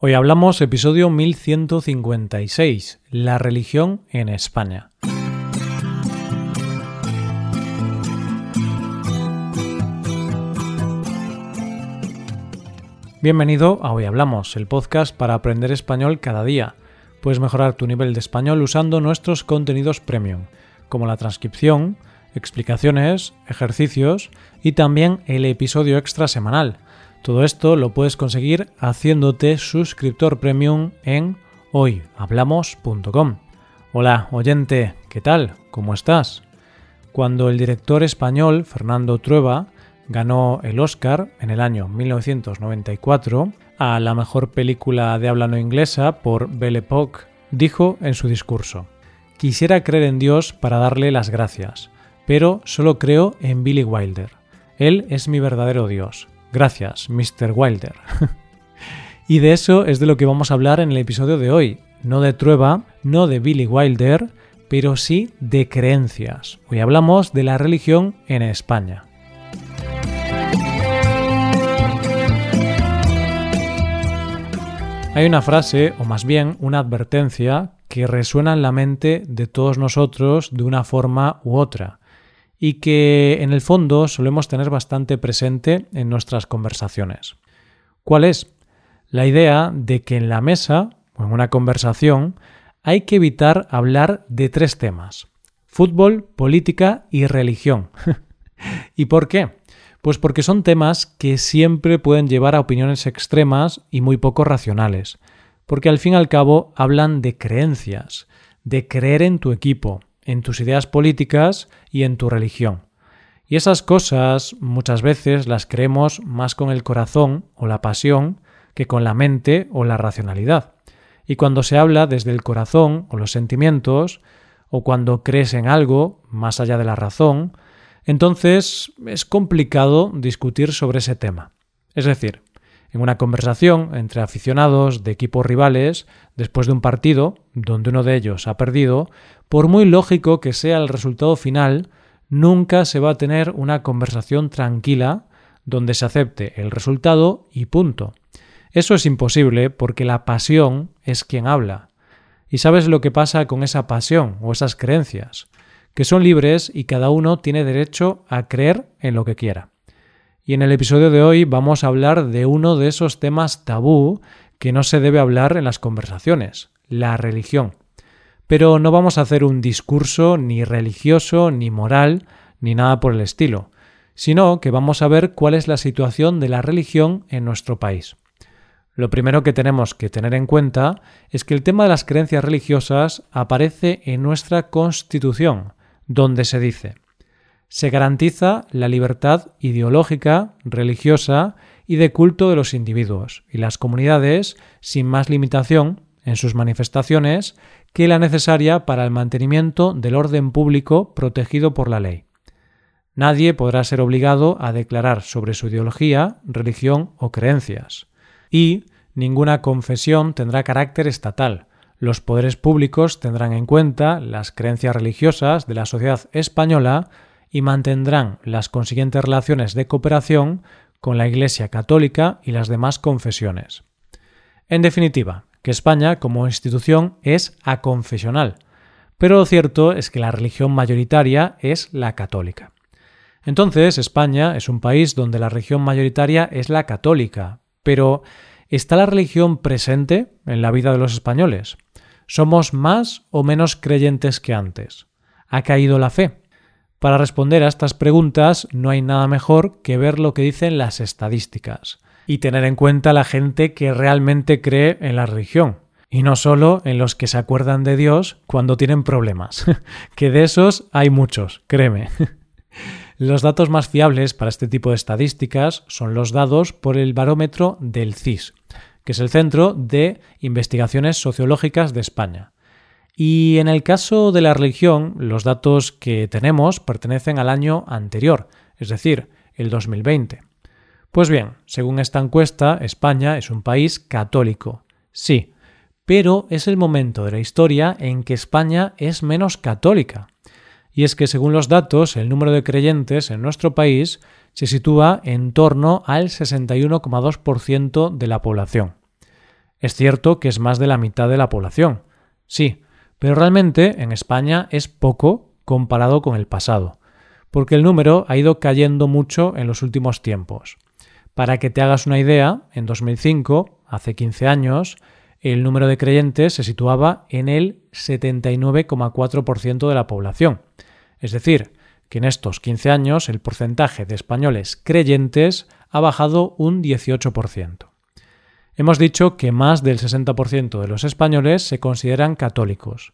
Hoy hablamos episodio 1156, la religión en España. Bienvenido a Hoy Hablamos, el podcast para aprender español cada día. Puedes mejorar tu nivel de español usando nuestros contenidos premium, como la transcripción, explicaciones, ejercicios y también el episodio extra semanal todo esto lo puedes conseguir haciéndote suscriptor premium en hoyhablamos.com. Hola, oyente, ¿qué tal? ¿Cómo estás? Cuando el director español Fernando Trueba ganó el Oscar en el año 1994 a la mejor película de habla no inglesa por Belle Époque, dijo en su discurso: Quisiera creer en Dios para darle las gracias, pero solo creo en Billy Wilder. Él es mi verdadero Dios. Gracias, Mr. Wilder. y de eso es de lo que vamos a hablar en el episodio de hoy. No de Trueba, no de Billy Wilder, pero sí de creencias. Hoy hablamos de la religión en España. Hay una frase, o más bien una advertencia, que resuena en la mente de todos nosotros de una forma u otra y que en el fondo solemos tener bastante presente en nuestras conversaciones. ¿Cuál es? La idea de que en la mesa o en una conversación hay que evitar hablar de tres temas. Fútbol, política y religión. ¿Y por qué? Pues porque son temas que siempre pueden llevar a opiniones extremas y muy poco racionales, porque al fin y al cabo hablan de creencias, de creer en tu equipo, en tus ideas políticas y en tu religión. Y esas cosas muchas veces las creemos más con el corazón o la pasión que con la mente o la racionalidad. Y cuando se habla desde el corazón o los sentimientos, o cuando crees en algo más allá de la razón, entonces es complicado discutir sobre ese tema. Es decir, en una conversación entre aficionados de equipos rivales, después de un partido, donde uno de ellos ha perdido, por muy lógico que sea el resultado final, nunca se va a tener una conversación tranquila donde se acepte el resultado y punto. Eso es imposible porque la pasión es quien habla. ¿Y sabes lo que pasa con esa pasión o esas creencias? Que son libres y cada uno tiene derecho a creer en lo que quiera. Y en el episodio de hoy vamos a hablar de uno de esos temas tabú que no se debe hablar en las conversaciones, la religión. Pero no vamos a hacer un discurso ni religioso, ni moral, ni nada por el estilo, sino que vamos a ver cuál es la situación de la religión en nuestro país. Lo primero que tenemos que tener en cuenta es que el tema de las creencias religiosas aparece en nuestra Constitución, donde se dice se garantiza la libertad ideológica, religiosa y de culto de los individuos y las comunidades sin más limitación en sus manifestaciones que la necesaria para el mantenimiento del orden público protegido por la ley. Nadie podrá ser obligado a declarar sobre su ideología, religión o creencias. Y ninguna confesión tendrá carácter estatal. Los poderes públicos tendrán en cuenta las creencias religiosas de la sociedad española y mantendrán las consiguientes relaciones de cooperación con la Iglesia católica y las demás confesiones. En definitiva, que España como institución es aconfesional, pero lo cierto es que la religión mayoritaria es la católica. Entonces, España es un país donde la religión mayoritaria es la católica, pero ¿está la religión presente en la vida de los españoles? ¿Somos más o menos creyentes que antes? ¿Ha caído la fe? Para responder a estas preguntas no hay nada mejor que ver lo que dicen las estadísticas y tener en cuenta la gente que realmente cree en la religión, y no solo en los que se acuerdan de Dios cuando tienen problemas, que de esos hay muchos, créeme. Los datos más fiables para este tipo de estadísticas son los dados por el barómetro del CIS, que es el Centro de Investigaciones Sociológicas de España. Y en el caso de la religión, los datos que tenemos pertenecen al año anterior, es decir, el 2020. Pues bien, según esta encuesta, España es un país católico. Sí, pero es el momento de la historia en que España es menos católica. Y es que según los datos, el número de creyentes en nuestro país se sitúa en torno al 61,2% de la población. Es cierto que es más de la mitad de la población, sí, pero realmente en España es poco comparado con el pasado, porque el número ha ido cayendo mucho en los últimos tiempos. Para que te hagas una idea, en 2005, hace 15 años, el número de creyentes se situaba en el 79,4% de la población. Es decir, que en estos 15 años el porcentaje de españoles creyentes ha bajado un 18%. Hemos dicho que más del 60% de los españoles se consideran católicos,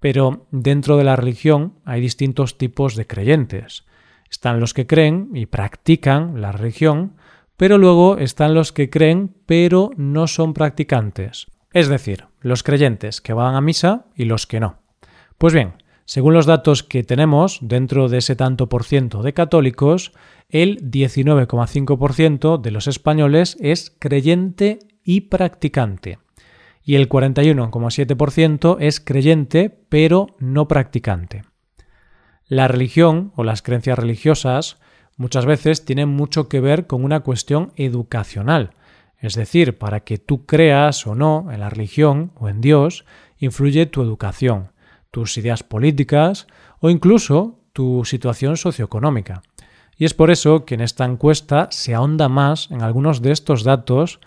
pero dentro de la religión hay distintos tipos de creyentes. Están los que creen y practican la religión, pero luego están los que creen pero no son practicantes, es decir, los creyentes que van a misa y los que no. Pues bien, según los datos que tenemos dentro de ese tanto por ciento de católicos, el 19,5% de los españoles es creyente y practicante, y el 41,7% es creyente pero no practicante. La religión o las creencias religiosas muchas veces tienen mucho que ver con una cuestión educacional, es decir, para que tú creas o no en la religión o en Dios, influye tu educación, tus ideas políticas o incluso tu situación socioeconómica. Y es por eso que en esta encuesta se ahonda más en algunos de estos datos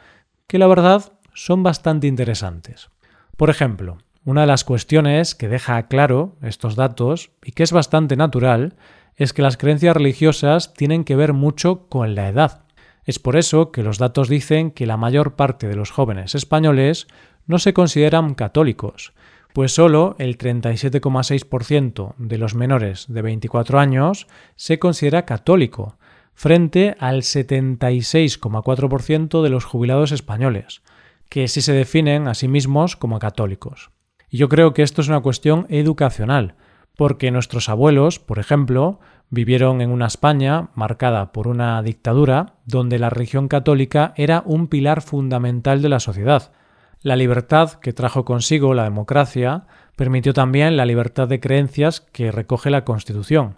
que la verdad son bastante interesantes. Por ejemplo, una de las cuestiones que deja claro estos datos y que es bastante natural es que las creencias religiosas tienen que ver mucho con la edad. Es por eso que los datos dicen que la mayor parte de los jóvenes españoles no se consideran católicos, pues solo el 37,6% de los menores de 24 años se considera católico, frente al 76,4% de los jubilados españoles, que sí se definen a sí mismos como católicos. Y yo creo que esto es una cuestión educacional, porque nuestros abuelos, por ejemplo, vivieron en una España marcada por una dictadura donde la religión católica era un pilar fundamental de la sociedad. La libertad que trajo consigo la democracia permitió también la libertad de creencias que recoge la Constitución.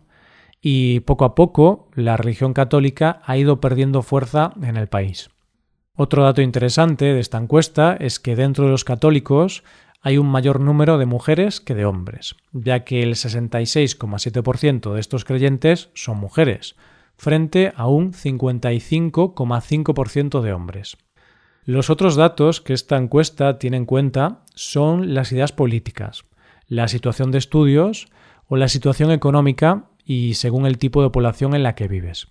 Y poco a poco la religión católica ha ido perdiendo fuerza en el país. Otro dato interesante de esta encuesta es que dentro de los católicos hay un mayor número de mujeres que de hombres, ya que el 66,7% de estos creyentes son mujeres, frente a un 55,5% de hombres. Los otros datos que esta encuesta tiene en cuenta son las ideas políticas, la situación de estudios o la situación económica y según el tipo de población en la que vives.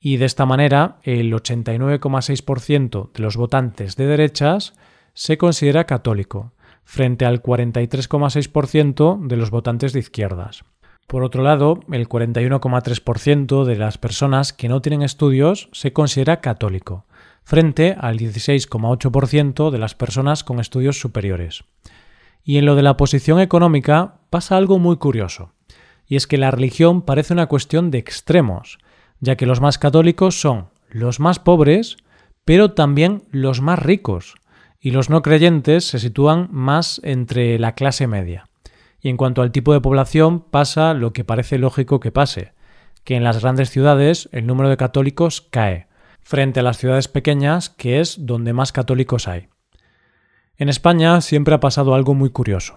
Y de esta manera, el 89,6% de los votantes de derechas se considera católico, frente al 43,6% de los votantes de izquierdas. Por otro lado, el 41,3% de las personas que no tienen estudios se considera católico, frente al 16,8% de las personas con estudios superiores. Y en lo de la posición económica pasa algo muy curioso, y es que la religión parece una cuestión de extremos, ya que los más católicos son los más pobres, pero también los más ricos, y los no creyentes se sitúan más entre la clase media. Y en cuanto al tipo de población pasa lo que parece lógico que pase, que en las grandes ciudades el número de católicos cae, frente a las ciudades pequeñas, que es donde más católicos hay. En España siempre ha pasado algo muy curioso,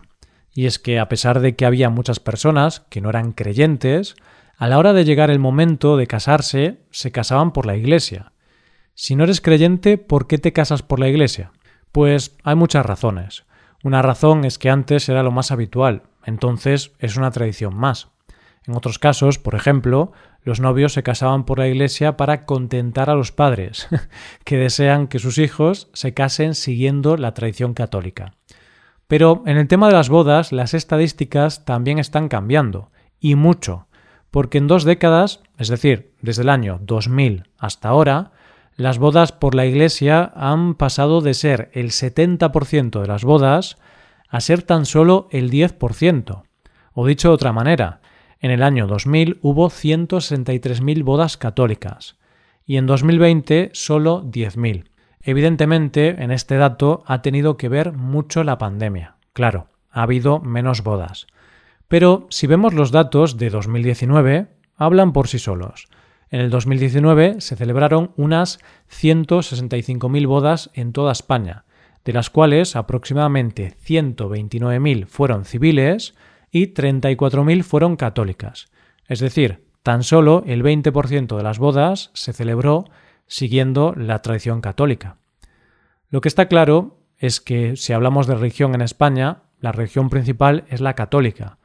y es que a pesar de que había muchas personas que no eran creyentes, a la hora de llegar el momento de casarse, se casaban por la iglesia. Si no eres creyente, ¿por qué te casas por la iglesia? Pues hay muchas razones. Una razón es que antes era lo más habitual, entonces es una tradición más. En otros casos, por ejemplo, los novios se casaban por la iglesia para contentar a los padres, que desean que sus hijos se casen siguiendo la tradición católica. Pero en el tema de las bodas, las estadísticas también están cambiando, y mucho, porque en dos décadas, es decir, desde el año 2000 hasta ahora, las bodas por la Iglesia han pasado de ser el 70% de las bodas a ser tan solo el 10%. O dicho de otra manera, en el año 2000 hubo 163.000 bodas católicas y en 2020 solo 10.000. Evidentemente, en este dato ha tenido que ver mucho la pandemia. Claro, ha habido menos bodas. Pero si vemos los datos de 2019, hablan por sí solos. En el 2019 se celebraron unas 165.000 bodas en toda España, de las cuales aproximadamente 129.000 fueron civiles y 34.000 fueron católicas. Es decir, tan solo el 20% de las bodas se celebró siguiendo la tradición católica. Lo que está claro es que si hablamos de religión en España, la religión principal es la católica.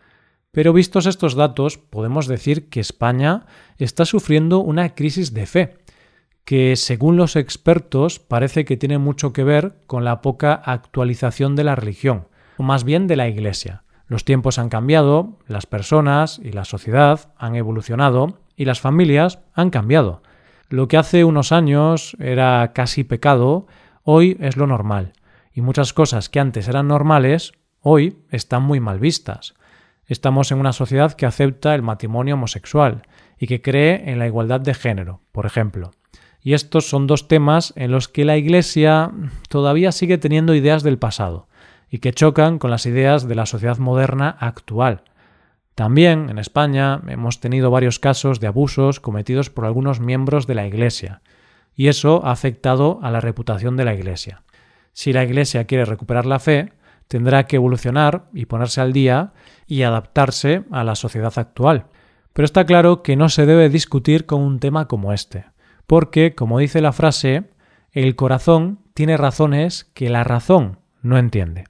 Pero vistos estos datos, podemos decir que España está sufriendo una crisis de fe, que según los expertos parece que tiene mucho que ver con la poca actualización de la religión, o más bien de la Iglesia. Los tiempos han cambiado, las personas y la sociedad han evolucionado y las familias han cambiado. Lo que hace unos años era casi pecado, hoy es lo normal, y muchas cosas que antes eran normales, hoy están muy mal vistas. Estamos en una sociedad que acepta el matrimonio homosexual y que cree en la igualdad de género, por ejemplo. Y estos son dos temas en los que la Iglesia todavía sigue teniendo ideas del pasado y que chocan con las ideas de la sociedad moderna actual. También en España hemos tenido varios casos de abusos cometidos por algunos miembros de la Iglesia, y eso ha afectado a la reputación de la Iglesia. Si la Iglesia quiere recuperar la fe, tendrá que evolucionar y ponerse al día y adaptarse a la sociedad actual. Pero está claro que no se debe discutir con un tema como este porque, como dice la frase, el corazón tiene razones que la razón no entiende.